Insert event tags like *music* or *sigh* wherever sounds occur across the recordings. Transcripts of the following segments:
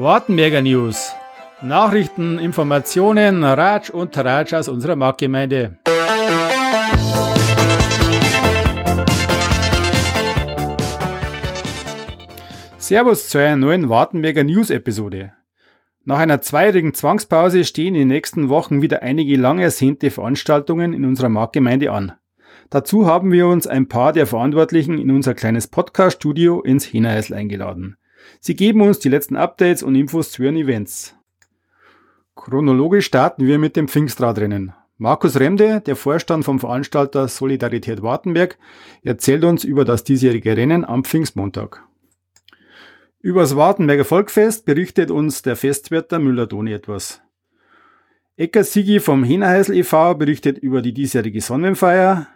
Wartenberger News. Nachrichten, Informationen, Ratsch und Tratsch aus unserer Marktgemeinde. Servus zu einer neuen Wartenberger News-Episode. Nach einer zweijährigen Zwangspause stehen in den nächsten Wochen wieder einige lang ersehnte Veranstaltungen in unserer Marktgemeinde an. Dazu haben wir uns ein paar der Verantwortlichen in unser kleines Podcast-Studio ins Hinahäusl eingeladen. Sie geben uns die letzten Updates und Infos zu ihren Events. Chronologisch starten wir mit dem Pfingstradrennen. Markus Remde, der Vorstand vom Veranstalter Solidarität Wartenberg, erzählt uns über das diesjährige Rennen am Pfingstmontag. Über das Wartenberger Volkfest berichtet uns der Festwärter Müller-Doni etwas. Ecker Sigi vom Henerheisel e.V. berichtet über die diesjährige Sonnenfeier.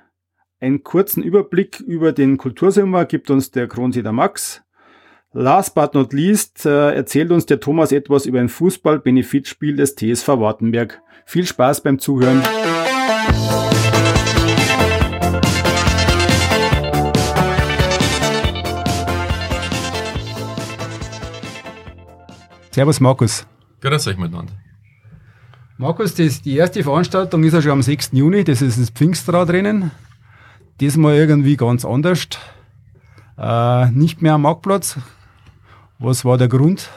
Einen kurzen Überblick über den Kultursommer gibt uns der Kronsieder Max. Last but not least äh, erzählt uns der Thomas etwas über ein Fußball-Benefitspiel des TSV Wartenberg. Viel Spaß beim Zuhören. Servus Markus. Grüß euch miteinander. Markus, das, die erste Veranstaltung ist ja schon am 6. Juni, das ist das Pfingstradrennen. Diesmal irgendwie ganz anders. Äh, nicht mehr am Marktplatz, was war der Grund?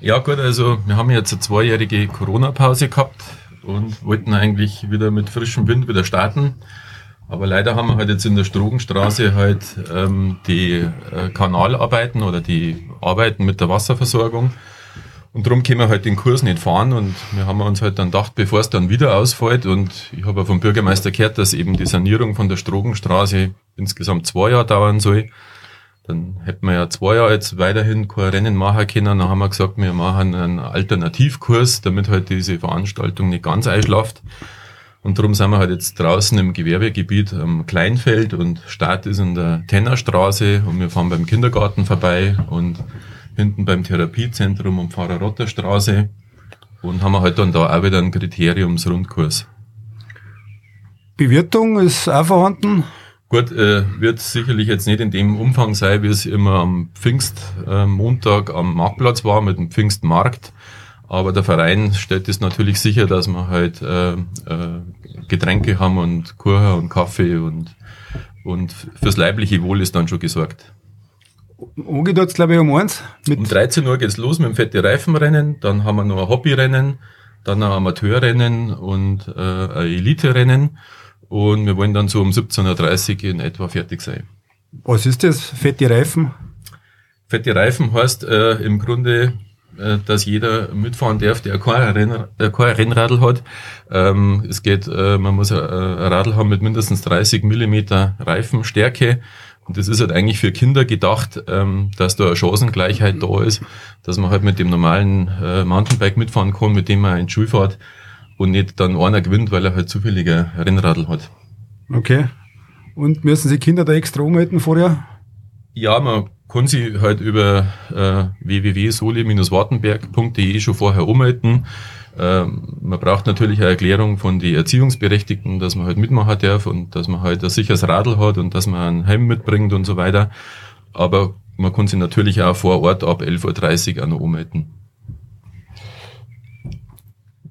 Ja gut, also wir haben jetzt eine zweijährige Corona-Pause gehabt und wollten eigentlich wieder mit frischem Wind wieder starten. Aber leider haben wir halt jetzt in der Strogenstraße halt ähm, die äh, Kanalarbeiten oder die Arbeiten mit der Wasserversorgung. Und darum können wir halt den Kurs nicht fahren und wir haben uns halt dann gedacht, bevor es dann wieder ausfällt und ich habe vom Bürgermeister gehört, dass eben die Sanierung von der Strogenstraße insgesamt zwei Jahre dauern soll, dann hätten wir ja zwei Jahre jetzt weiterhin kein Rennen machen können. Dann haben wir gesagt, wir machen einen Alternativkurs, damit halt diese Veranstaltung nicht ganz einschlaft. Und darum sind wir halt jetzt draußen im Gewerbegebiet am Kleinfeld und Start ist in der Tennerstraße und wir fahren beim Kindergarten vorbei und hinten beim Therapiezentrum am Pfarrer-Rotter-Straße und haben halt dann da auch wieder ein Kriteriumsrundkurs. Bewirtung ist auch vorhanden? Gut, äh, wird sicherlich jetzt nicht in dem Umfang sein, wie es immer am Pfingstmontag äh, am Marktplatz war mit dem Pfingstmarkt. Aber der Verein stellt es natürlich sicher, dass wir halt äh, äh, Getränke haben und Kuchen und Kaffee und, und fürs leibliche Wohl ist dann schon gesorgt. Angeht glaube ich, um eins. um 13 Uhr geht's los mit dem fette Reifenrennen, dann haben wir noch ein Hobbyrennen, dann ein Amateurrennen und äh, ein Elite-Rennen. Und wir wollen dann so um 17.30 Uhr in etwa fertig sein. Was ist das? Fette Reifen? Fette Reifen heißt äh, im Grunde, äh, dass jeder mitfahren darf, der kein, Renn, der kein Rennradl hat. Ähm, es geht, äh, man muss ein, ein Radl haben mit mindestens 30 Millimeter Reifenstärke. Und das ist halt eigentlich für Kinder gedacht, ähm, dass da eine Chancengleichheit da ist, dass man halt mit dem normalen äh, Mountainbike mitfahren kann, mit dem man in die Schule fährt und nicht dann einer gewinnt, weil er halt zufälliger Rennradl hat. Okay. Und müssen Sie Kinder da extra umhalten vorher? Ja, man kann sie halt über äh, www.soli-wartenberg.de schon vorher umhalten. Ähm, man braucht natürlich eine Erklärung von den Erziehungsberechtigten, dass man halt mitmachen darf und dass man halt ein sicheres Radl hat und dass man einen Helm mitbringt und so weiter. Aber man kann sie natürlich auch vor Ort ab 11.30 Uhr auch noch umhalten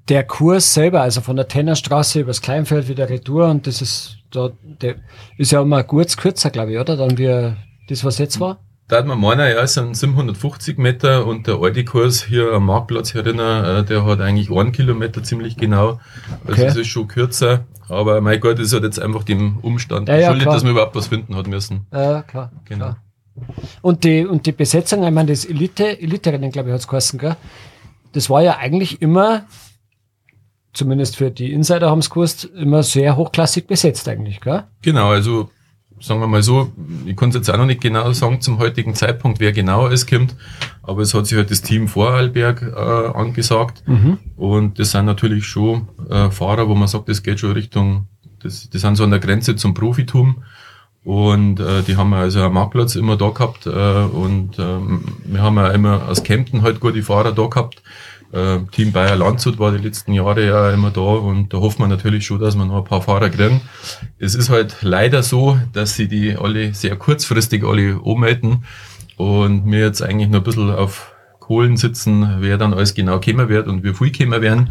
der Kurs selber, also von der Tennerstraße übers Kleinfeld wieder Retour und das ist da, der ist ja immer kurz kürzer, glaube ich, oder? Dann wie das, was jetzt war? Da hat man meiner, ja, es sind 750 Meter und der alte Kurs hier am Marktplatz herinnen, äh, der hat eigentlich einen Kilometer ziemlich genau. Also okay. es ist schon kürzer. Aber mein Gott, ist halt jetzt einfach dem Umstand ja, ja, dass man überhaupt was finden hat müssen. Ja, klar. Genau. Klar. Und die, und die Besetzung, ich meine, das Elite, Elite-Rennen, glaube ich, hat es geheißen, gell? Das war ja eigentlich immer zumindest für die Insider haben es gewusst, immer sehr hochklassig besetzt eigentlich, gell? Genau, also sagen wir mal so, ich kann es jetzt auch noch nicht genau sagen zum heutigen Zeitpunkt, wer genau es kommt, aber es hat sich halt das Team Vorarlberg äh, angesagt mhm. und das sind natürlich schon äh, Fahrer, wo man sagt, das geht schon Richtung, das, das sind so an der Grenze zum Profitum und äh, die haben wir also am Marktplatz immer da gehabt äh, und ähm, wir haben ja immer aus Kempten halt gute Fahrer da gehabt, äh, Team Bayer Landshut war die letzten Jahre ja immer da und da hofft man natürlich schon, dass wir noch ein paar Fahrer kriegen. Es ist halt leider so, dass sie die alle sehr kurzfristig alle ummelden und wir jetzt eigentlich noch ein bisschen auf Kohlen sitzen, wer dann alles genau kämen wird und wie viel kämen werden.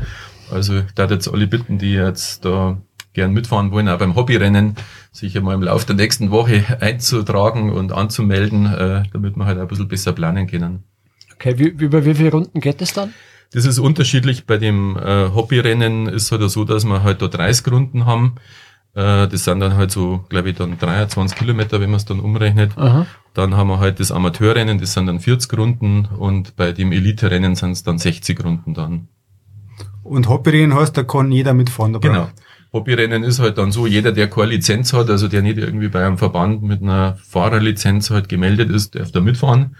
Also darf jetzt alle bitten, die jetzt da gern mitfahren wollen, auch beim Hobbyrennen, sich einmal im Laufe der nächsten Woche *laughs* einzutragen und anzumelden, äh, damit wir halt ein bisschen besser planen können. Okay, wie, über wie viele Runden geht es dann? Das ist unterschiedlich. Bei dem äh, Hobbyrennen ist es halt so, dass wir halt da 30 Runden haben. Äh, das sind dann halt so, glaube ich, dann 23 Kilometer, wenn man es dann umrechnet. Aha. Dann haben wir halt das Amateurrennen, das sind dann 40 Runden und bei dem Elite-Rennen sind es dann 60 Runden dann. Und Hobbyrennen heißt, da kann jeder mitfahren. Dabei. Genau. Hobbyrennen ist halt dann so, jeder, der keine Lizenz hat, also der nicht irgendwie bei einem Verband mit einer Fahrerlizenz halt gemeldet ist, darf da mitfahren.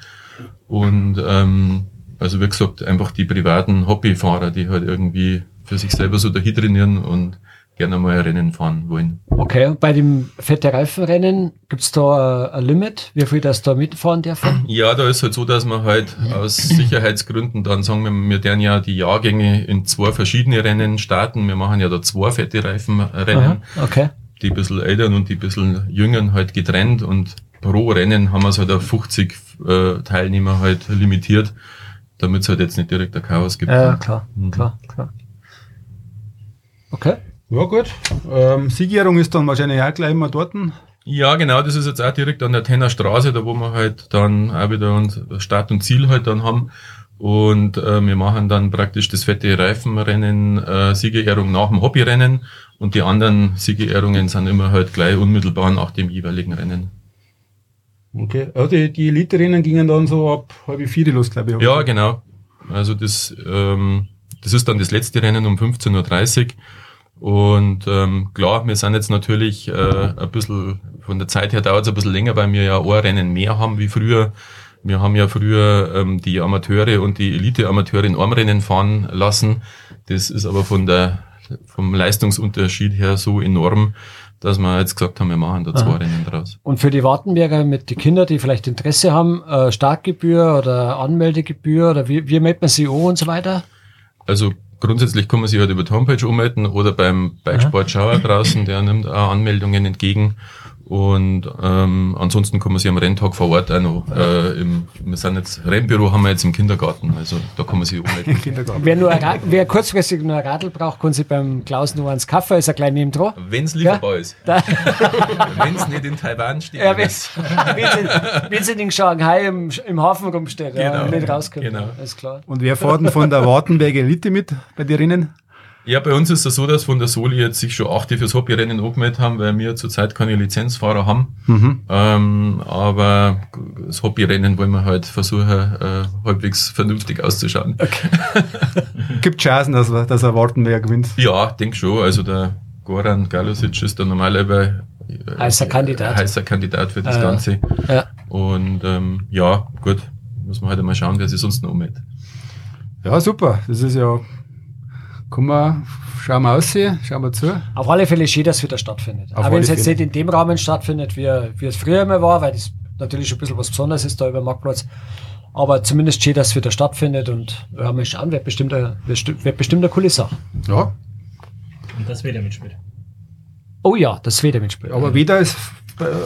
Und ähm, also wie gesagt, einfach die privaten Hobbyfahrer, die halt irgendwie für sich selber so dahin trainieren und gerne mal ein Rennen fahren wollen. Okay, und bei dem fette Reifenrennen gibt's da ein Limit, wie viel das da mitfahren dürfen? Ja, da ist halt so, dass man halt aus Sicherheitsgründen dann sagen wir, wir werden ja die Jahrgänge in zwei verschiedene Rennen starten. Wir machen ja da zwei fette Reifenrennen. Aha, okay. Die bisschen älteren und die bisschen jüngeren halt getrennt und pro Rennen haben wir es halt auf 50 äh, Teilnehmer halt limitiert, damit es halt jetzt nicht direkt ein Chaos gibt. Ja, klar, mhm. klar, klar. Okay. Ja, gut. Ähm, Siegerehrung ist dann wahrscheinlich auch gleich immer dort. Ja, genau, das ist jetzt auch direkt an der Tenner Straße, da wo wir halt dann auch wieder uns Start und Ziel halt dann haben. Und äh, wir machen dann praktisch das fette Reifenrennen, äh, Siegerehrung nach dem Hobbyrennen und die anderen Siegerehrungen sind immer halt gleich unmittelbar nach dem jeweiligen Rennen. Okay, also die, die Elite-Rennen gingen dann so ab halb vier los, glaube ich. Ja, genau. Also das, ähm, das ist dann das letzte Rennen um 15.30 Uhr und ähm, klar, wir sind jetzt natürlich äh, ein bisschen, von der Zeit her dauert es ein bisschen länger, weil wir ja ein Rennen mehr haben wie früher. Wir haben ja früher ähm, die Amateure und die Elite-Amateure in Armrennen fahren lassen. Das ist aber von der, vom Leistungsunterschied her so enorm, dass wir jetzt gesagt haben, wir machen da zwei Aha. Rennen draus. Und für die Wartenberger mit den Kindern, die vielleicht Interesse haben, äh, Startgebühr oder Anmeldegebühr oder wie, wie meldet man sie an und so weiter? Also grundsätzlich kann man sich halt über die Homepage ummelden oder beim Bikesport Schauer draußen, der nimmt auch Anmeldungen entgegen. Und ähm, ansonsten kann man sich am Renntag vor Ort auch noch, äh, im, wir sind jetzt, Rennbüro haben wir jetzt im Kindergarten, also da kann man sich ummelden. *laughs* wer, nur wer kurzfristig nur ein Radl braucht, kann sich beim Klaus nur ans Kaffee, ist ein klein neben dran. Wenn es lieferbar ja? ist. *laughs* Wenn es nicht in Taiwan steht. Ja, wenn es in Shanghai im, im Hafen rumsteht genau, ja, und nicht rauskommt. Genau. ist klar. Und wer fährt denn von der Wartenberg Elite mit bei den Rennen? Ja, bei uns ist es so, dass von der Soli jetzt sich schon achte fürs Hobbyrennen angemeldet haben, weil wir zurzeit keine Lizenzfahrer haben. Mhm. Ähm, aber das Hobbyrennen wollen wir halt versuchen, äh, halbwegs vernünftig auszuschauen. Okay. *laughs* Gibt Chancen, dass, wir, dass er warten, wer gewinnt? Ja, denk schon. Also der Goran Galusic ist der normalerweise äh, heißer Kandidat. Heißer Kandidat für das äh, Ganze. Ja. Und ähm, ja, gut, muss man halt einmal schauen, wer sich sonst noch ummeldet. Ja, super. Das ist ja Kommen wir, schauen wir aus, schauen wir zu. Auf alle Fälle schön, dass es wieder stattfindet. Auf Auch wenn es jetzt nicht in dem Rahmen stattfindet, wie, wie es früher immer war, weil das natürlich schon ein bisschen was Besonderes ist da über den Marktplatz. Aber zumindest schön, dass es wieder stattfindet und wir haben schauen, wird bestimmt, eine, wird bestimmt eine coole Sache. Ja. Und das wieder mitspielt. Oh ja, das wieder mitspielt. Aber wieder ist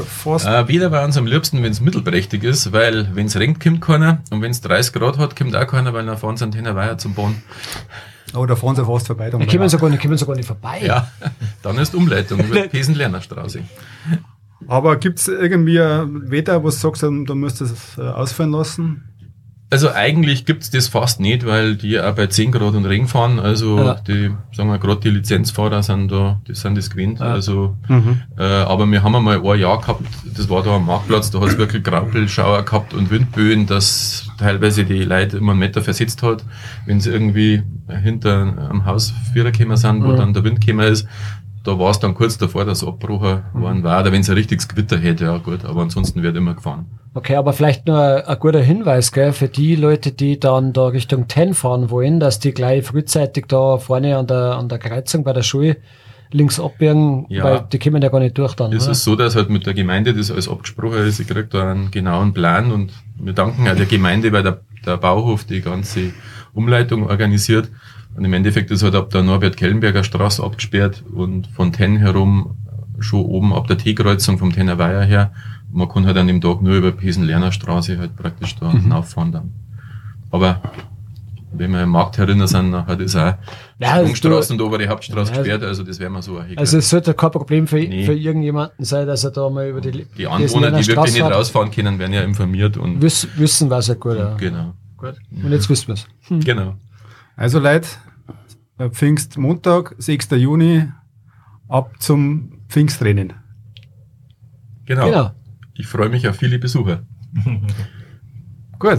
fast. Äh, wieder bei uns am liebsten, wenn es mittelprächtig ist, weil wenn es regnet, kommt keiner und wenn es 30 Grad hat, kommt auch keiner, weil dann fahren sie einen Weiher zum Bauen. Oh, da fahren sie fast vorbei. Da kommen sie gar nicht, sogar nicht vorbei. Ja, *laughs* dann ist Umleitung über die Pesen-Lernerstraße. Aber gibt es irgendwie ein Wetter, was du sagst, da musst du es äh, ausfallen lassen? Also eigentlich gibt's das fast nicht, weil die auch bei 10 Grad und Regen fahren. Also ja. die, sagen wir gerade die Lizenzfahrer sind da, die sind das gewinnt. Ja. Also, mhm. äh, aber wir haben einmal ein Jahr gehabt, das war da am Marktplatz, da hat's wirklich Graupelschauer gehabt und Windböen, dass teilweise die Leute immer einen Meter versetzt hat, wenn sie irgendwie hinter am Haus Vierer gekommen sind, wo mhm. dann der Wind gekommen ist, da war es dann kurz davor, dass Abbrucher mhm. waren war, oder wenn es ein richtiges Gewitter hätte, ja gut, aber ansonsten wird immer gefahren. Okay, aber vielleicht nur ein guter Hinweis, gell, für die Leute, die dann da Richtung Ten fahren wollen, dass die gleich frühzeitig da vorne an der, an der Kreuzung bei der Schule links abbiegen, ja, weil die kommen ja gar nicht durch dann. Es oder? ist so, dass halt mit der Gemeinde das alles abgesprochen ist. Ich kriege da einen genauen Plan und wir danken auch der Gemeinde, weil der, der Bauhof die ganze Umleitung organisiert. Und im Endeffekt ist halt ab der Norbert-Kellenberger Straße abgesperrt und von Ten herum schon oben ab der T-Kreuzung vom Tenner Weiher her man kann halt an dem Tag nur über Pesen-Lerner Straße halt praktisch da mhm. hinauffahren dann. Aber wenn wir im Markt herinnen sind, dann hat es auch Ja, Sprungstraße und obere Hauptstraße Ja, gesperrt, also das wären wir so erheblich. Also es sollte kein Problem für, Nee. für irgendjemanden sein, dass er da mal über die die Anwohner, die wirklich nicht raus rausfahren können, werden ja informiert und wissen, wissen was er gut. Ja. genau. Gut. Und jetzt wissen wir es. Genau. Also Leute, äh, Pfingstmontag, 6. Juni, ab zum Pfingstrennen. Genau. Genau. Ich freue mich auf viele Besucher. *laughs* Gut.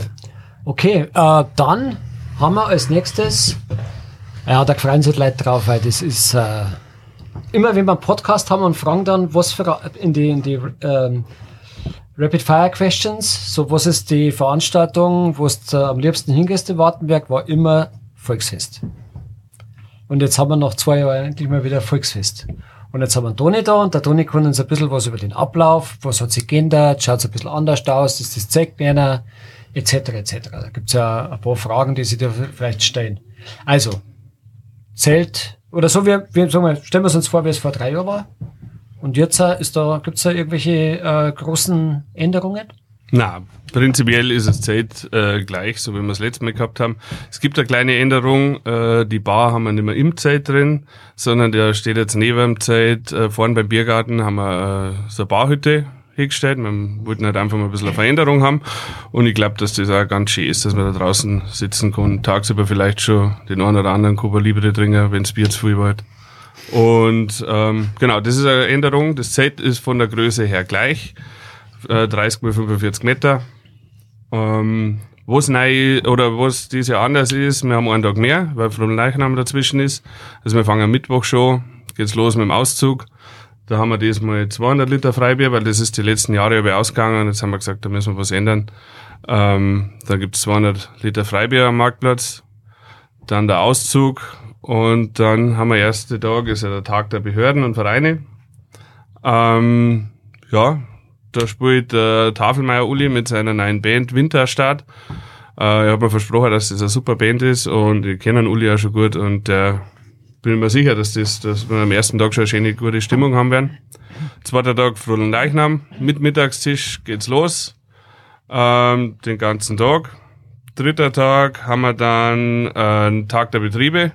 Okay, äh, dann haben wir als nächstes, ja, da freuen sich die Leute drauf, weil das ist äh, immer, wenn wir einen Podcast haben und fragen dann, was für in die, in die ähm, Rapid Fire Questions, so was ist die Veranstaltung, wo du äh, am liebsten hingehst in Wartenberg, war immer Volksfest. Und jetzt haben wir nach zwei Jahren endlich mal wieder Volksfest. Und jetzt haben wir Toni da und der Toni kann uns ein bisschen was über den Ablauf, was hat sich geändert, schaut es ein bisschen anders aus, ist das Zeug kleiner, etc. etc. Da gibt's ja ein paar Fragen, die sich da vielleicht stellen. Also, Zelt, oder so, wir, wir sagen wir, stellen wir uns vor, wie es vor drei Jahren war. Und jetzt äh, ist da, gibt's da irgendwelche äh, großen Änderungen? Na, prinzipiell ist das Zelt äh, gleich, so wie wir das letzte Mal gehabt haben. Es gibt eine kleine Änderung. Äh, die Bar haben wir nicht mehr im Zelt drin, sondern der steht jetzt neben dem Zelt. Äh, vorne beim Biergarten haben wir äh, so eine Barhütte hingestellt. Wir wollten halt einfach mal ein bisschen eine Veränderung haben. Und ich glaube, dass das auch ganz schön ist, dass man da draußen sitzen kann, tagsüber vielleicht schon den einen oder anderen Cuba Libre trinken, wenn das Bier zu viel wird. Und ähm, genau, das ist eine Änderung. Das Zelt ist von der Größe her gleich. Äh, 30 mal 45 Meter. Ähm, was neu oder was dieses Jahr anders ist, wir haben einen Tag mehr, weil vom Leichnam dazwischen ist. Also wir fangen am Mittwoch schon, geht's los mit dem Auszug. Da haben wir diesmal 200 Liter Freibier, weil das ist die letzten Jahre über ausgegangen. Jetzt haben wir gesagt, da müssen wir was ändern. Ähm, da gibt's 200 Liter Freibier am Marktplatz. Dann der Auszug. Und dann haben wir erste Tag, ist ja der Tag der Behörden und Vereine. Ähm, ja, da spielt äh, Tafelmeier Uli mit seiner neuen Band Winterstart. Äh, ich habe mir versprochen, dass das eine super Band ist und ich kenne Uli auch schon gut und äh, bin mir sicher, dass, das, dass wir am ersten Tag schon eine schöne, gute Stimmung haben werden. Zweiter Tag Frohen Leichnam, mit Mittagstisch geht's los, ähm, den ganzen Tag. Dritter Tag haben wir dann äh, einen Tag der Betriebe.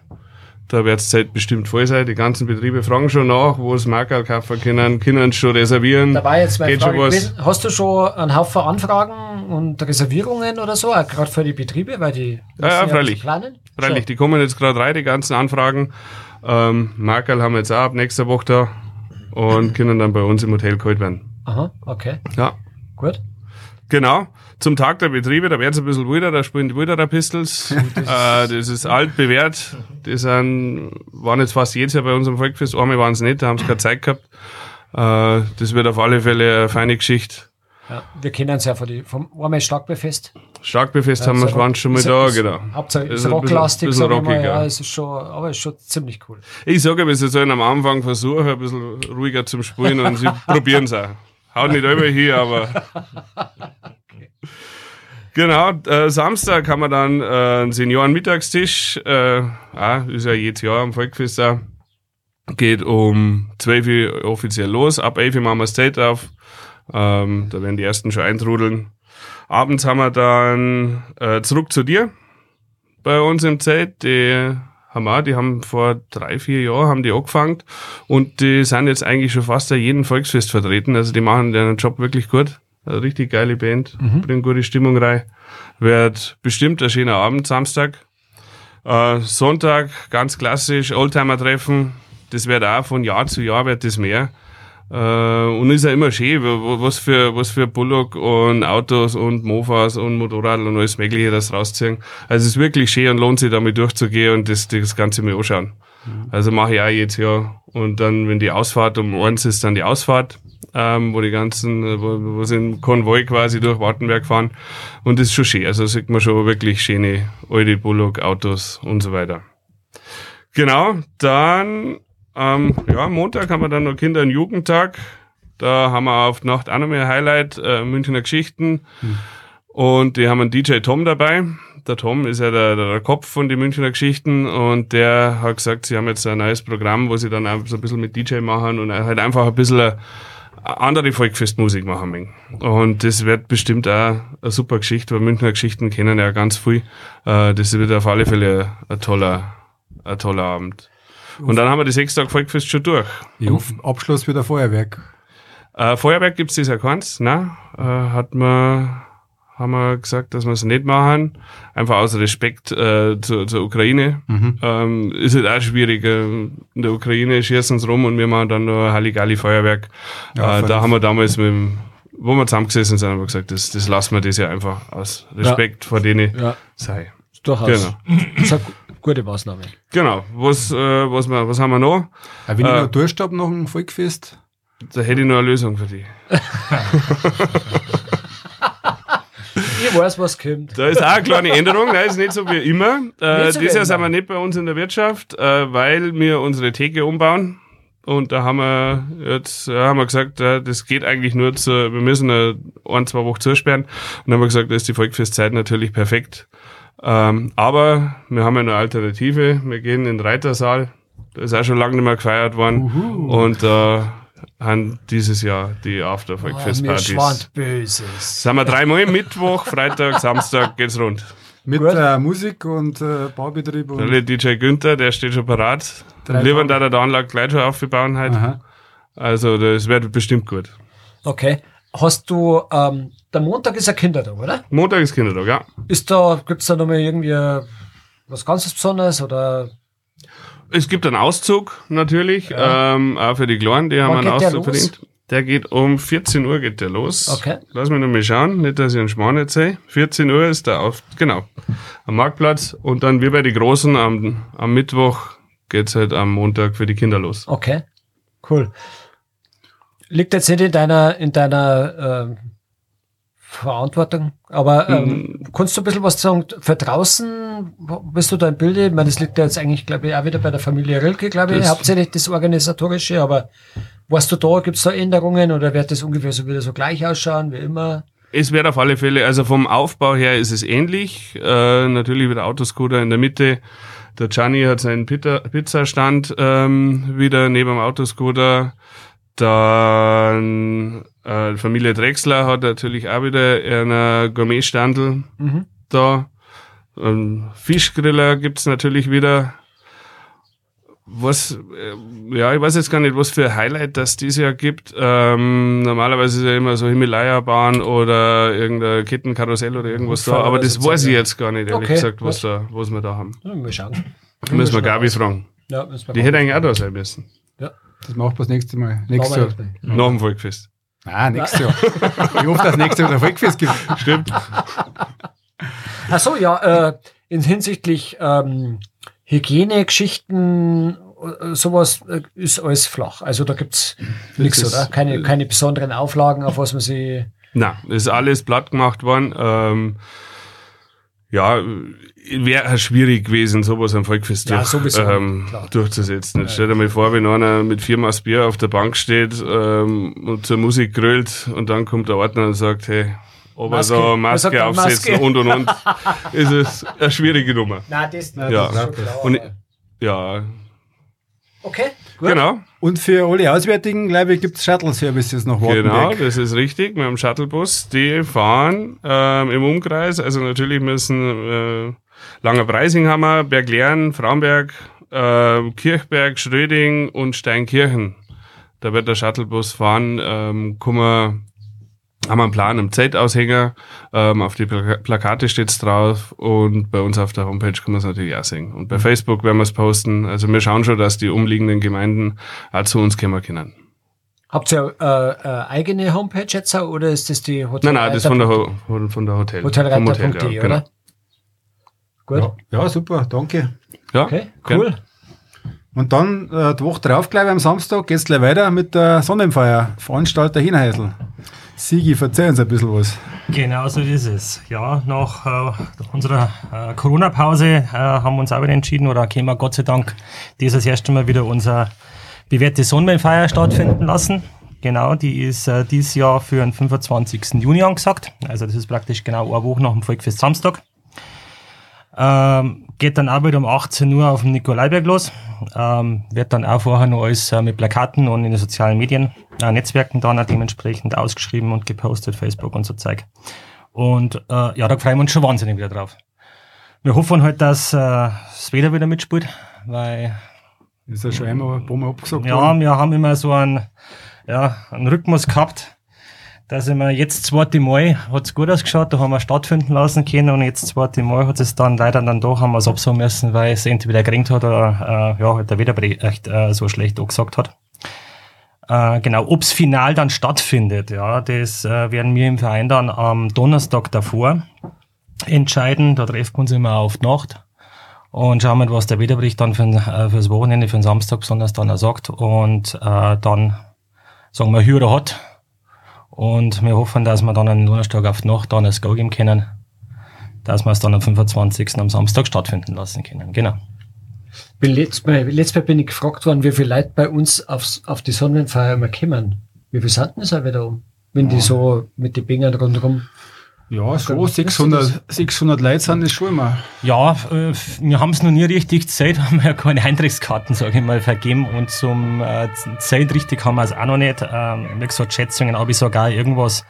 Da wird das Zelt bestimmt voll sein. Die ganzen Betriebe fragen schon nach, wo es Markerl kaufen können, können schon reservieren. Da war jetzt meine Geht Frage schon was. gewesen, hast du schon einen Haufen Anfragen und Reservierungen oder so, auch gerade für die Betriebe, weil die Ja, ja, freilich. planen? Freilich, die kommen jetzt gerade rein, die ganzen Anfragen. Ähm, Markerl haben wir jetzt auch ab nächster Woche da und können dann bei uns im Hotel geholt werden. Aha, okay, Ja, gut. genau. Zum Tag der Betriebe, da wird's ein bisschen wilder, da spielen die Wilderer Pistols. *laughs* äh, das ist alt bewährt. Die sind, waren jetzt fast jedes Jahr bei unserem Volkfest. Einmal waren es nicht, da haben sie keine Zeit gehabt. Äh, das wird auf alle Fälle eine feine Geschichte. Ja, wir kennen es ja von die, vom einmal Schlagbefest. Starkbefest haben wir waren schon mal da, genau. Hauptsache Das ist bisschen- rocklastig, bisschen ich mal, ja, ja. es ist schon, aber es ist schon ziemlich cool. Ich sage, wir sollen am Anfang versuchen, ein bisschen ruhiger zum Spielen und sie *laughs* probieren es auch. Haut nicht über hier, aber. *laughs* Genau, äh, Samstag haben wir dann äh, einen Senioren-Mittagstisch. Äh, ah, ist ja jedes Jahr am Volkfest auch. Geht um 12 Uhr offiziell los. Ab 11 Uhr machen wir Zelt auf. Ähm, da werden die ersten schon eintrudeln. Abends haben wir dann äh, zurück zu dir bei uns im Zelt. Die haben auch, die haben vor drei, vier Jahren haben die angefangen und die sind jetzt eigentlich schon fast an jedem Volksfest vertreten. Also die machen den Job wirklich gut. Eine richtig geile Band, bringen gute Stimmung rein. Wird bestimmt ein schöner Abend, Samstag. Äh, Sonntag, ganz klassisch, Oldtimer-Treffen. Das wird auch von Jahr zu Jahr wird das mehr. Äh, und ist ja immer schön, was für, was für Bullock und Autos und Mofas und Motorrad und alles Mögliche das rausziehen. Also es ist wirklich schön und lohnt sich damit durchzugehen und das, das Ganze mal anschauen. Also mache ich auch jetzt Jahr. Und dann, wenn die Ausfahrt um eins ist, dann die Ausfahrt, ähm, wo die ganzen, äh, wo, wo sie in Konvoi quasi durch Wartenberg fahren. Und das ist schon schön. Also sieht man schon wirklich schöne alte Bullock-Autos und so weiter. Genau, dann ähm, ja, Montag haben wir dann noch Kinder- und Jugendtag. Da haben wir auf Nacht auch noch mehr Highlight, äh, Münchner Geschichten. Und die haben einen DJ Tom dabei. Der Tom ist ja der, der Kopf von den Münchner Geschichten und der hat gesagt, sie haben jetzt ein neues Programm, wo sie dann einfach so ein bisschen mit DJ machen und halt einfach ein bisschen andere Volkfestmusik machen mögen. Und das wird bestimmt auch eine super Geschichte, weil Münchner Geschichten kennen ja ganz viel. Äh, das wird auf alle Fälle ein toller, ein toller Abend. Und dann haben wir die sechs Tage Volkfest schon durch. Hoffe, Abschluss wieder Feuerwerk. Äh, Feuerwerk gibt's dieses Jahr keins, ne? Äh, hat man, haben wir gesagt, dass wir es nicht machen. Einfach aus Respekt äh, zur, zur Ukraine. Ähm, ist halt auch schwierig. Äh, in der Ukraine schießen sie rum und wir machen dann nur Halligalli Feuerwerk. Ja, äh, da haben wir damals mit dem, wo wir zusammengesessen sind, haben wir gesagt, das, das lassen wir das ja einfach aus Respekt vor denen Ja, sei. durchaus. Genau. Das ist eine gu- gute Maßnahme. Genau. Was, äh, was, wir, was haben wir noch? Wenig Äh, noch Durst hab nach dem Volkfest. Da hätte ich noch eine Lösung für dich. *laughs* Ich weiß, was kommt. Da ist auch eine kleine Änderung, da ist nicht so wie immer. Äh, so dieses Jahr sind wir nicht bei uns in der Wirtschaft, äh, weil wir unsere Theke umbauen. Und da haben wir jetzt ja, haben wir gesagt, ja, das geht eigentlich nur zu, wir müssen eine, ein, zwei Wochen zusperren. Und dann haben wir gesagt, da ist die Volkfestzeit natürlich perfekt. Ähm, aber wir haben eine Alternative. Wir gehen in den Reitersaal. Da ist auch schon lange nicht mehr gefeiert worden. Und da haben dieses Jahr die Oh, mir After-Volkfestpartys. schwant Böses. Sind wir dreimal Mittwoch, Freitag, Samstag geht's rund. Mit Gut. äh, Musik und äh, Baubetrieb und. Der DJ Günther, der steht schon parat. Lieber da der Anlage gleich schon aufgebaut halt. Aha. Also das wird bestimmt gut. Okay. Hast du, ähm, der Montag ist ein Kindertag, oder? Montag ist Kindertag, ja. Ist da, gibt's da nochmal irgendwie äh, was ganz Besonderes oder? Es gibt einen Auszug natürlich, ähm, auch für die Kleinen, die haben Wann einen geht der Auszug verdient. Der geht um 14 Uhr geht der los. Okay. Lass mich noch mal schauen, nicht, dass ich einen Schmarrn erzähle. 14 Uhr ist der auf, genau, am Marktplatz. Und dann wie bei den Großen am, am Mittwoch geht's halt am Montag für die Kinder los. Okay. Cool. Liegt jetzt nicht in deiner, in deiner ähm, Verantwortung, aber ähm, kannst du ein bisschen was sagen für draußen? Bist du da im Bilde? Ich meine, das liegt ja jetzt eigentlich, glaube ich, auch wieder bei der Familie Rilke, glaube ich, Das- hauptsächlich das Organisatorische, aber weißt du da, gibt's da Änderungen oder wird das ungefähr so wieder so gleich ausschauen wie immer? Es wird auf alle Fälle, also vom Aufbau her ist es ähnlich. Äh, natürlich wieder Autoscooter in der Mitte. Der Gianni hat seinen Pizzastand ähm, wieder neben dem Autoscooter. Dann äh, Familie Drechsler hat natürlich auch wieder einen Gourmetstandel Mhm. da. Ähm, Fischgriller gibt's natürlich wieder. Was, äh, ja, ich weiß jetzt gar nicht, was für ein Highlight das dieses Jahr gibt. Ähm, normalerweise ist ja immer so Himalaya-Bahn oder irgendein Kettenkarussell oder irgendwas da, aber das weiß ich jetzt gar nicht, ehrlich Okay, gesagt, was, gut. da, was wir da haben. Ja, mal schauen. Müssen wir Gabi fragen. Ja, müssen wir Die hätte eigentlich auch da sein müssen. Das macht das nächste Mal. Nächstes Machen Jahr. wir Nach dem Volkfest. Nein, nächstes Jahr. ich hoffe, dass nächstes Jahr ein Volkfest gibt. Stimmt. Ach so, ja, äh, in hinsichtlich ähm, Hygienegeschichten, äh, sowas äh, ist alles flach. Also da gibt's nichts, ist- oder? Keine, keine besonderen Auflagen, auf was man sie. Na, ist alles platt gemacht worden. Ähm, ja, wäre schwierig gewesen, sowas am Volkfest Ja, durch, ähm, durchzusetzen. Jetzt stell dir mal vor, wenn einer mit vier Maß Bier auf der Bank steht ähm, und zur Musik grölt und dann kommt der Ordner und sagt, hey, aber Maske. so Er Maske aufsetzen Maske. und und und, *laughs* ist es eine schwierige Nummer. Nein, das nicht. Ja. das ist schon klar, Und ja, okay, gut. genau, Und für alle Auswärtigen, glaube ich, gibt es Shuttle-Services nach genau, Wartenberg. das ist richtig. Wir haben Shuttlebus, die fahren ähm, im Umkreis. Also natürlich müssen äh, Langer Preising haben wir, Berglern, Fraunberg, äh, Kirchberg, Schröding und Steinkirchen. Da wird der Shuttlebus fahren. Ähm, kann man, haben wir einen Plan im Zeltaushänger. Ähm, auf die Plaka Plakate steht's drauf und bei uns auf der Homepage kann man es natürlich auch sehen. Und bei Facebook werden wir es posten. Also wir schauen schon, dass die umliegenden Gemeinden auch zu uns kommen können. Habt ihr äh, äh, eigene Homepage jetzt auch, oder ist das die Hotel? Nein, nein, das ist von der, Ho von, der Hotel. Hotelreiter.de, ja, oder? genau. Gut. Ja. ja, super, danke. Ja, Okay, gern. Und dann äh, die Woche drauf, glaube ich, am Samstag, geht's gleich weiter mit der Sonnenfeier. Veranstalter Hinheisel. Sigi, verzeih uns ein bisschen was. Genau so ist es. Ja, nach äh, unserer äh, Corona-Pause äh, haben wir uns auch wieder entschieden, oder können wir Gott sei Dank dieses erste Mal wieder unser bewährte Sonnenfeier stattfinden lassen. Genau, die ist äh, dieses Jahr für den 25. Juni angesagt. Also das ist praktisch genau eine Woche nach dem Volkfest Samstag. Ähm, geht dann auch wieder um 18 Uhr auf dem Nikolaiberg los. Ähm, wird dann auch vorher noch alles äh, mit Plakaten und in den sozialen Medien, äh, Netzwerken dann auch dementsprechend ausgeschrieben und gepostet, Facebook und so Zeug. Und äh, ja, da freuen wir uns schon wahnsinnig wieder drauf. Wir hoffen halt, dass äh, das Wetter wieder mitspielt, weil Ist ja schon einmal ein paar Mal abgesagt ja, worden. wir haben immer so einen, ja, einen Rhythmus gehabt, dass immer jetzt das zweite Mal hat's gut ausgeschaut, da haben wir stattfinden lassen können und jetzt zweite Mal hat es dann leider dann doch, haben wir es absagen müssen, weil es entweder geregnet hat oder äh, ja, halt der Wetterbericht äh, so schlecht angesagt hat. Äh, genau, ob's final dann stattfindet, ja, das äh, werden wir im Verein dann am Donnerstag davor entscheiden. Da treffen wir uns immer auf die Nacht und schauen mal, was der Wetterbericht dann für, äh, fürs Wochenende, für den Samstag besonders dann auch sagt. Und äh, dann sagen wir Hü oder Hot. Und wir hoffen, dass wir dann am Donnerstag auf die Nacht dann das Go geben können, dass wir es dann am 25. am Samstag stattfinden lassen können. Genau. Letztes Mal, letztes Mal bin ich gefragt worden, wie viele Leute bei uns aufs, auf die Sonnenfeier immer kommen. Wie viel sind denn das auch wieder um? Wenn die so mit den Bingern rundherum. Ja, so 600, 600 Leute sind das schon immer. Ja, äh, wir haben es noch nie richtig gezählt, *laughs* haben ja keine Eintrittskarten, sage ich mal, vergeben und zum äh, Zählen richtig haben wir es auch noch nicht. Ähm, wie gesagt, Schätzungen, aber ich sage auch irgendwas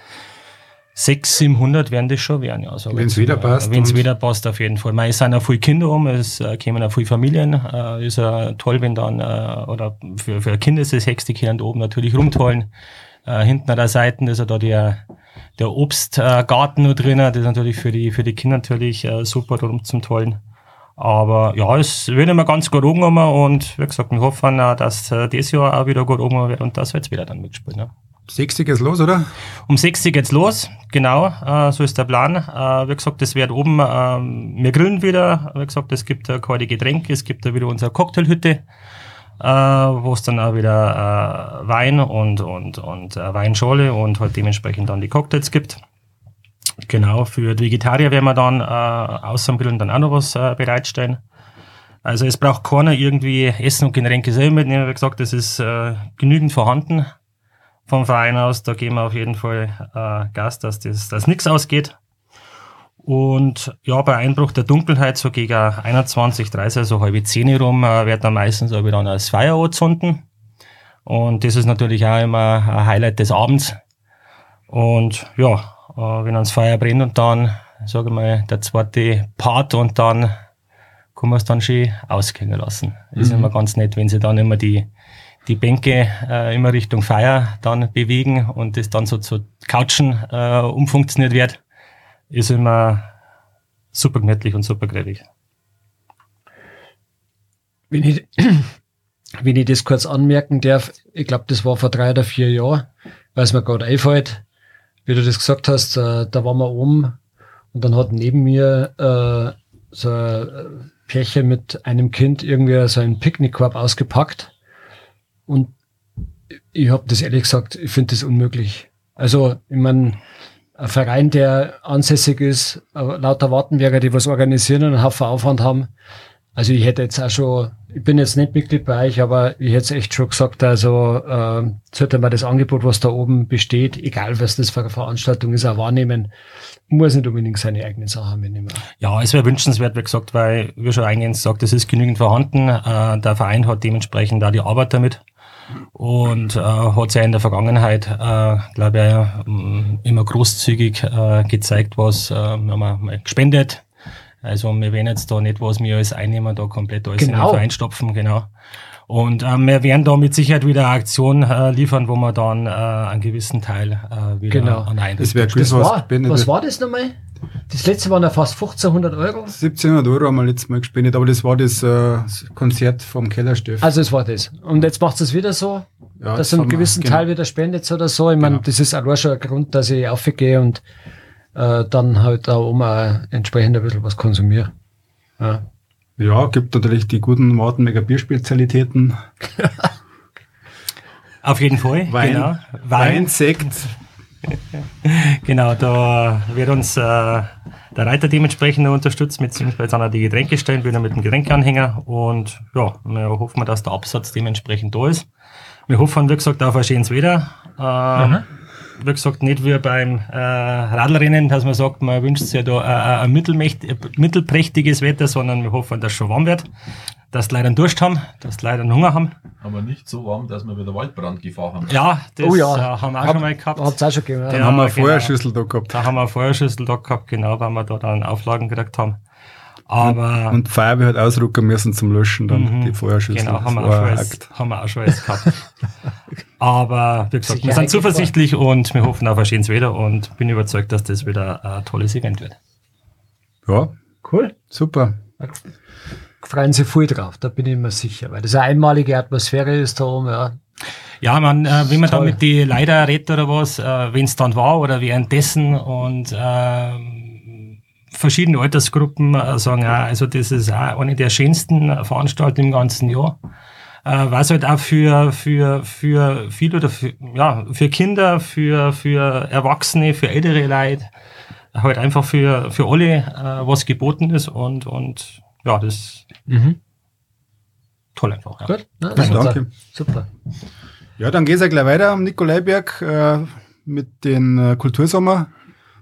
600, 700 werden das schon werden. Ja, sag Wenn's ich. wieder passt Wenn es wieder passt, auf jeden Fall. Mei, Es sind auch viele Kinder um, es äh, kommen auch viele Familien. Äh, ist ja toll, wenn dann, äh, oder für, für Kinder ist es Hex, die können da oben natürlich rumtollen. Äh, hinten an der Seite ist ja da der, der Obstgarten nur drinnen. Das ist natürlich für die, für die Kinder natürlich äh, super drum zum Tollen. Aber ja, es wird immer ganz gut umgegangen und wie gesagt, wir hoffen, äh, dass äh, dieses Jahr auch wieder gut umgegangen wird und das wird wieder dann mitspielen. Ne? 60 ist los, oder? Um 6 Uhr geht's los, genau, äh, so ist der Plan. Äh, wie gesagt, das wird oben, ähm, wir grillen wieder, wie gesagt, es gibt äh, kalte Getränke, es gibt da wieder unsere Cocktailhütte, äh, wo es dann auch wieder äh, Wein und, und, und äh, Weinschorle und halt dementsprechend dann die Cocktails gibt. Genau, für die Vegetarier werden wir dann äh, außer dem Grillen dann auch noch was äh, bereitstellen. Also es braucht keiner irgendwie Essen und Getränke selber mitnehmen. Wie gesagt, das ist äh, genügend vorhanden vom Verein aus. Da geben wir auf jeden Fall äh, Gas, dass das dass nichts ausgeht. Und ja, bei Einbruch der Dunkelheit, so gegen 21, 30, also halbe 10 rum, äh, wird dann meistens auch wieder das Feuer anzünden. Und das ist natürlich auch immer ein Highlight des Abends. Und ja, äh, wenn dann das Feuer brennt und dann, sage ich mal, der zweite Part und dann kann man es dann schön ausgehen lassen. Ist immer ganz nett, wenn sie dann immer die, die Bänke äh, immer Richtung Feuer dann bewegen und das dann so zu Couchen äh, umfunktioniert wird, ist immer super gemütlich und super gräbig. Wenn ich, *clears throat* wenn ich das kurz anmerken darf, ich glaube, das war vor drei oder vier Jahren, weil es mir gerade einfällt, wie du das gesagt hast, äh, da waren wir oben und dann hat neben mir äh, so ein Pärchen mit einem Kind irgendwie so einen Picknickkorb ausgepackt und ich habe das ehrlich gesagt, ich finde das unmöglich. Also, ich meine, ein Verein, der ansässig ist, äh, lauter Wartenberger, die was organisieren und einen Haufen Aufwand haben. Also ich hätte jetzt auch schon, ich bin jetzt nicht Mitglied bei euch, aber ich hätte es echt schon gesagt, also äh, sollte man das Angebot, was da oben besteht, egal was das für eine Veranstaltung ist, auch wahrnehmen, muss nicht unbedingt seine eigenen Sachen mitnehmen. Ja, es wäre wünschenswert, wie gesagt, weil, wie schon eingehend gesagt, es ist genügend vorhanden. Äh, der Verein hat dementsprechend da die Arbeit damit und äh, hat sich in der Vergangenheit, äh, glaube ich, ähm, immer großzügig äh, gezeigt, was äh, wir haben mal gespendet. Also wir werden jetzt da nicht, was wir alles einnehmen, da komplett alles in Genau. den Verein stopfen, genau. Und ähm, wir werden da mit Sicherheit wieder eine Aktion äh, liefern, wo wir dann äh, einen gewissen Teil äh, wieder Genau. an einen Das wäre Das was war, was war das nochmal? Das letzte waren ja fast 1500 Euro. 1700 Euro haben wir letztes Mal gespendet, aber das war das äh, Konzert vom Kellerstift. Also es war das. Und jetzt macht es wieder so, ja, dass das einen haben wir- gewissen genau. Teil wieder spendet oder so. Ich meine, Genau. das ist auch schon ein Grund, dass ich aufgehe und äh, dann halt auch entsprechend ein bisschen was konsumiere. Ja. Ja, gibt natürlich die guten Wartenberger Bierspezialitäten. *laughs* Auf jeden Fall, Wein, genau. Wein, Sekt. *laughs* Genau, da wird uns äh, der Reiter dementsprechend unterstützt, beziehungsweise auch die Getränke stellen, wieder mit dem Getränkeanhänger. Und ja, wir hoffen, dass der Absatz dementsprechend da ist. Wir hoffen, wie gesagt, auf ein schönes Wetter. Äh, wie gesagt, nicht wie beim äh, Radlrennen, dass man sagt, man wünscht sich ja da äh, ein mittelprächtiges Wetter, sondern wir hoffen, dass es schon warm wird, dass die Leute einen Durst haben, dass die Leute einen Hunger haben. Aber nicht so warm, dass wir wieder Waldbrandgefahr haben. Ja, das Oh ja. äh, haben wir auch Hab- schon mal gehabt. Hat's auch schon gegeben. Dann Ja. haben wir eine genau. Feuerschüssel da gehabt. Da haben wir eine Feuerschüssel da gehabt, genau, weil wir da dann Auflagen gekriegt haben. Aber Und die Feuerwehr hat ausrücken müssen zum Löschen, dann die Feuerschüssel. Genau, haben wir, auch schon haben wir auch schon alles gehabt. *laughs* Aber wie gesagt, wir sind geht vor. zuversichtlich und wir hoffen auf ein schönes Wetter und bin überzeugt, dass das wieder ein tolles Event wird. Ja, Cool. super. Freuen sich viel drauf, da bin ich mir sicher, weil das eine einmalige Atmosphäre ist da oben, ja. Ja, man, äh, wenn man da Toll. mit die Leider redet oder was, äh, wenn es dann war oder währenddessen und ähm, verschiedene Altersgruppen äh, sagen, ja, also das ist auch eine der schönsten Veranstaltungen im ganzen Jahr. Äh, was halt auch für, für, für viele oder für, ja, für Kinder, für, für Erwachsene, für ältere Leute, halt einfach für, für alle äh, was geboten ist und, und ja, das toll einfach. Ja. Gut? Ja, super. danke. Super. Ja, dann geht's ja gleich weiter am Nikolaiberg äh, mit den äh, Kultursommer.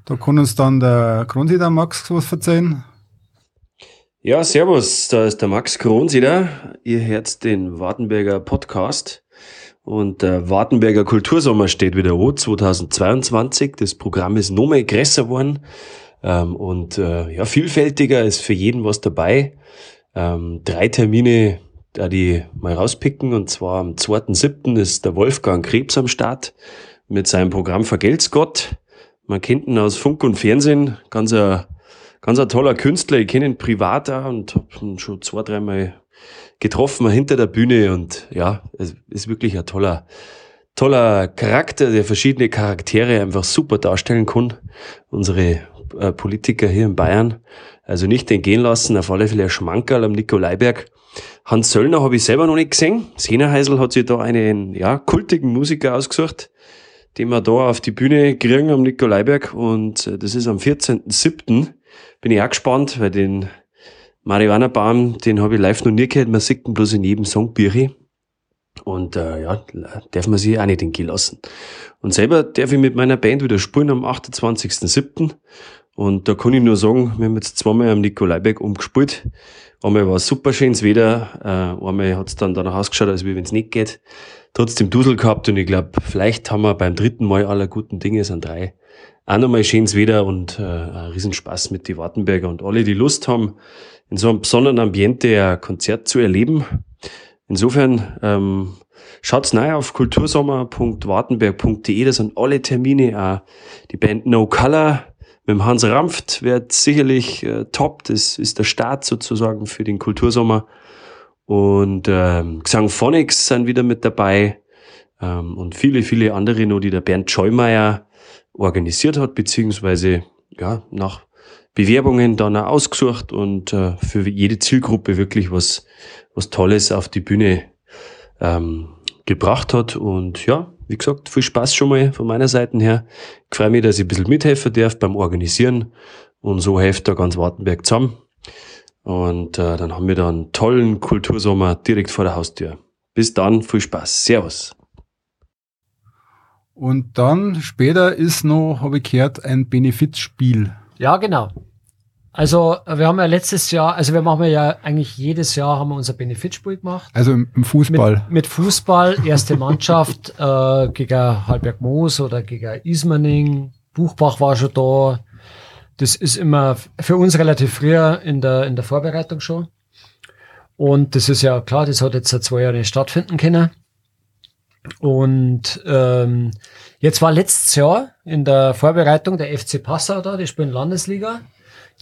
Da kann uns dann der Kronsieder Max was erzählen. Ja, servus, da ist der Max Kronsieder. Ihr hört den Wartenberger Podcast. Und der Wartenberger Kultursommer steht wieder an, 2022. Das Programm ist noch mehr größer geworden. Ähm, und äh, ja, vielfältiger ist für jeden was dabei. Ähm, drei Termine, da die mal rauspicken. Und zwar am 2.7. ist der Wolfgang Krebs am Start mit seinem Programm Vergelt's Gott. Man kennt ihn aus Funk und Fernsehen. Ganz ein ganz ein toller Künstler. Ich kenne ihn privat auch und habe ihn schon zwei, dreimal getroffen hinter der Bühne und ja, es ist wirklich ein toller, toller Charakter, der verschiedene Charaktere einfach super darstellen kann. Unsere Politiker hier in Bayern. Also nicht entgehen lassen, auf alle Fälle ein Schmankerl am Nikolaiberg. Hans Söllner habe ich selber noch nicht gesehen. Sehnerheisel hat sich da einen ja, kultigen Musiker ausgesucht, den wir da auf die Bühne kriegen am Nikolaiberg. Und äh, das ist am 14.07. Bin ich auch gespannt, weil den Marihuana-Baum, den habe ich live noch nie gehört. Man sieht ihn bloß in jedem Song Biri. Und äh, ja, darf man sich auch nicht entgehen lassen. Und selber darf ich mit meiner Band wieder spielen am 28.07. Und da kann ich nur sagen, wir haben jetzt zweimal am Nikolaiberg umgespielt. Einmal war es super schönes Wetter, äh, einmal hat es dann danach ausgeschaut, als wenn es nicht geht. Trotzdem Dusel gehabt und ich glaube, vielleicht haben wir beim dritten Mal aller guten Dinge, es sind drei, auch nochmal schönes Wetter und äh, ein Riesenspaß mit die Wartenberger und alle, die Lust haben, in so einem besonderen Ambiente ein Konzert zu erleben. Insofern ähm, schaut's neu auf kultursommer.wartenberg.de, da sind alle Termine, auch die Band No Color mit dem Hans Rampft wird sicherlich äh, top, das ist der Start sozusagen für den Kultursommer. Und ähm, Gesang Phonics sind wieder mit dabei. Ähm, und viele, viele andere noch, die der Bernd Scheumeier organisiert hat, beziehungsweise ja, nach Bewerbungen dann auch ausgesucht und äh, für jede Zielgruppe wirklich was, was Tolles auf die Bühne ähm, gebracht hat. Und ja, wie gesagt, viel Spaß schon mal von meiner Seite her. Ich freue mich, dass ich ein bisschen mithelfen darf beim Organisieren und so hilft da ganz Wartenberg zusammen. Und äh, dann haben wir da einen tollen Kultursommer direkt vor der Haustür. Bis dann, viel Spaß. Servus. Und dann später ist noch, habe ich gehört, ein Benefizspiel. Ja, genau. Also, wir haben ja letztes Jahr, also wir machen ja eigentlich jedes Jahr haben wir unser Benefitspiel gemacht. Also im im Fußball. Mit, mit Fußball, erste Mannschaft *laughs* äh, gegen Halberg Moos oder gegen Ismaning. Buchbach war schon da. Das ist immer für uns relativ früher in der, in der Vorbereitung schon. Und das ist ja klar, das hat jetzt seit zwei Jahren nicht stattfinden können. Und ähm, jetzt war letztes Jahr in der Vorbereitung der FC Passau da, die spielen Landesliga.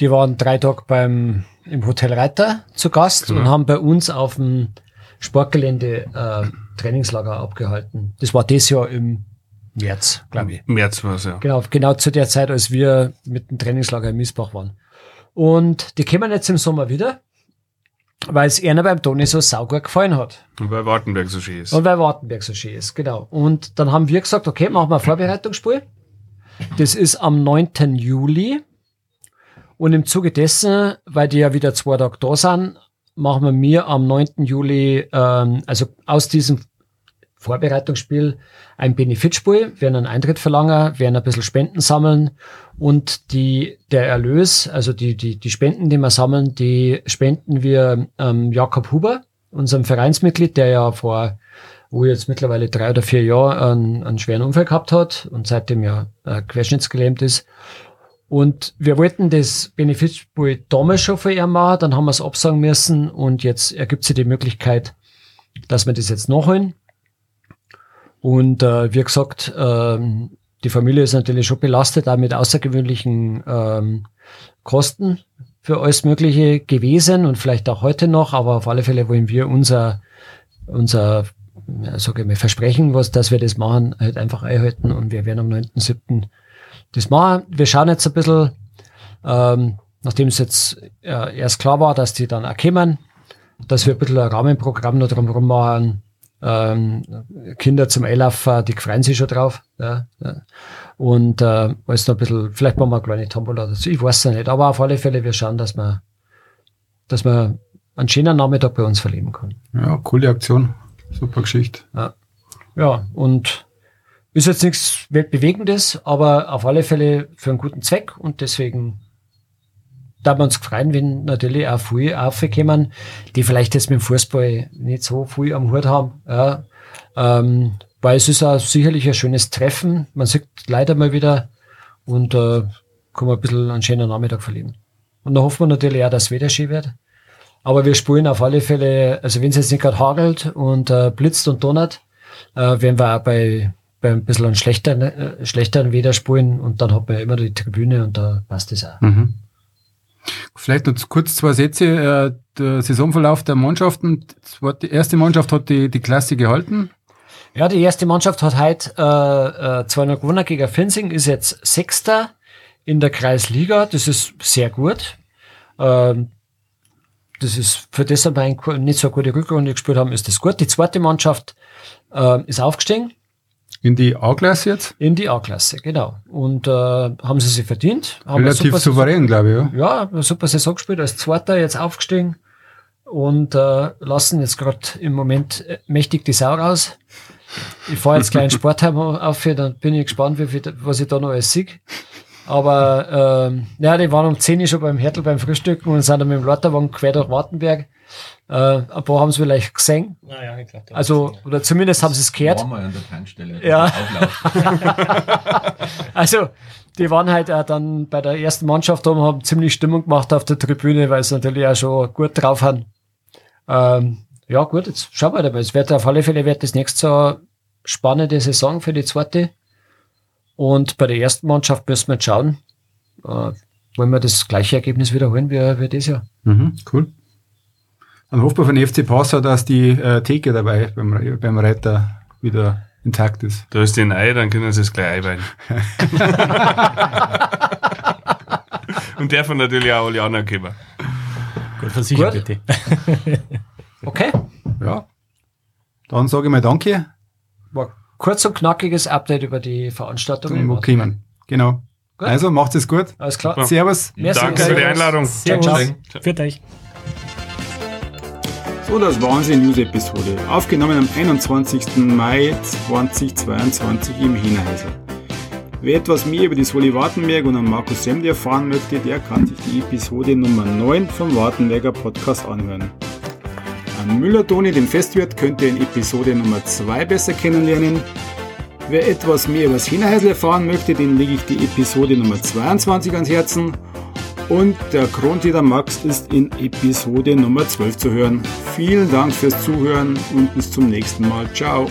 Die waren drei Tage beim, im Hotel Reiter zu Gast und haben bei uns auf dem Sportgelände äh, Trainingslager abgehalten. Das war das Jahr im März, glaube ich. März war es, ja. Genau, genau zu der Zeit, als wir mit dem Trainingslager in Miesbach waren. Und die kommen jetzt im Sommer wieder, weil es einer beim Toni so saugut gefallen hat. Und weil Wartenberg so schön ist. Und weil Wartenberg so schön ist, genau. Und dann haben wir gesagt, okay, machen wir ein Vorbereitungsspiel. Das ist am 9. Juli. Und im Zuge dessen, weil die ja wieder zwei Tage da sind, machen wir mir am 9. Juli, ähm, also aus diesem Vorbereitungsspiel ein Benefitspiel, werden einen Eintritt verlangen, werden ein bisschen Spenden sammeln und die, der Erlös, also die, die, die Spenden, die wir sammeln, die spenden wir ähm, Jakob Huber, unserem Vereinsmitglied, der ja vor, wo jetzt mittlerweile drei oder vier Jahre einen, einen schweren Unfall gehabt hat und seitdem ja äh, querschnittsgelähmt ist. Und wir wollten das Benefizspiel damals schon für ihn machen, dann haben wir es absagen müssen und jetzt ergibt sich die Möglichkeit, dass wir das jetzt nachholen. Und äh, wie gesagt, ähm, die Familie ist natürlich schon belastet, auch mit außergewöhnlichen ähm, Kosten für alles Mögliche gewesen und vielleicht auch heute noch, aber auf alle Fälle wollen wir unser, unser ja, sage ich mal, Versprechen, was, dass wir das machen, halt einfach einhalten und wir werden am 9.7. das machen. Wir schauen jetzt ein bisschen, ähm, nachdem es jetzt äh, erst klar war, dass die dann auch kommen, dass wir ein bisschen ein Rahmenprogramm noch drumherum machen, ähm, Kinder zum Einlaufen, die freuen sich schon drauf. Ja, ja. Und äh, alles noch ein bisschen, vielleicht machen wir eine kleine Tombola dazu, ich weiß es nicht. Aber auf alle Fälle, wir schauen, dass wir, dass wir einen schönen Nachmittag bei uns verleben können. Ja, coole Aktion. Super Geschichte. Ja, ja und ist jetzt nichts Weltbewegendes, aber auf alle Fälle für einen guten Zweck und deswegen da wir uns freuen, wenn natürlich auch viele aufkommen, die vielleicht jetzt mit dem Fußball nicht so viel am Hut haben. Ja, ähm, weil es ist auch sicherlich ein schönes Treffen. Man sieht leider mal wieder und äh, kann man ein bisschen einen schönen Nachmittag verleben. Und da hoffen wir natürlich auch, dass es wieder schön wird. Aber wir spielen auf alle Fälle, also wenn es jetzt nicht gerade hagelt und äh, blitzt und donnert, äh, werden wir auch bei, bei ein bisschen schlechteren, äh, schlechteren Wetter spielen und dann hat man immer die Tribüne und da passt es auch. Mhm. Vielleicht noch kurz zwei Sätze. Äh, der Saisonverlauf der Mannschaften. Die erste Mannschaft hat die, die Klasse gehalten. Ja, die erste Mannschaft hat heute äh, äh, 200 gewonnen gegen Fencing, ist jetzt Sechster in der Kreisliga. Das ist sehr gut. Ähm, das ist für das, wir nicht so eine gute Rückrunde gespielt haben, ist das gut. Die zweite Mannschaft äh, ist aufgestiegen. In die A-Klasse jetzt? In die A-Klasse, genau. Und äh, haben sie sich verdient. Relativ souverän, glaube ich. Ja, ja super Saison gespielt, als Zweiter jetzt aufgestiegen und äh, lassen jetzt gerade im Moment äh, mächtig die Sau raus. Ich fahre jetzt gleich in *laughs* Sportheim auf, dann bin ich gespannt, wie viel, was ich da noch alles sehe. Aber ähm, ja, die waren um 10 Uhr schon beim Hertel beim Frühstücken und sind dann mit dem Lotterwagen quer durch Wartenberg. Äh, ein paar haben es vielleicht gesehen. Ah, ja, klar, also, oder zumindest haben sie es gehört. Waren wir an der Tankstelle. Ja. *laughs* also, die waren halt auch dann bei der ersten Mannschaft und haben ziemlich Stimmung gemacht auf der Tribüne, weil sie natürlich auch schon gut drauf haben. Ähm, ja, gut, jetzt schauen wir mal. Es wird auf alle Fälle wird das nächste Jahr spannende Saison für die zweite. Und bei der ersten Mannschaft müssen wir jetzt schauen, äh, wollen wir das gleiche Ergebnis wiederholen wie, wie das Jahr. Mhm, cool. Dann hofft man von FC Passau, dass die äh, Theke dabei beim, beim Reiter wieder intakt ist. Da ist ein Ei, dann können sie es gleich einweihen. *laughs* Und davon natürlich auch alle anderen kommen. Gut, versichert bitte. *laughs* okay. Ja. Dann sage ich mal Danke. War kurz und knackiges Update über die Veranstaltung. Wo kommen. Genau. Gut. Also macht es gut. Alles klar. Servus. Merci. Danke für die Einladung. Servus. Ciao, ciao. Für euch. So, das war unsere News-Episode. Aufgenommen am 21. Mai 2022 im Hinahäusl. Wer etwas mehr über die Soli Wartenberg und Markus Semdi erfahren möchte, der kann sich die Episode Nummer 9 vom Wartenberger Podcast anhören. An Müller-Toni, den Festwirt, könnt ihr in Episode Nummer 2 besser kennenlernen. Wer etwas mehr über das Hinahäusl erfahren möchte, den lege ich die Episode Nummer 22 ans Herzen. Und der Krontäter Max ist in Episode Nummer 12 zu hören. Vielen Dank fürs Zuhören und bis zum nächsten Mal. Ciao.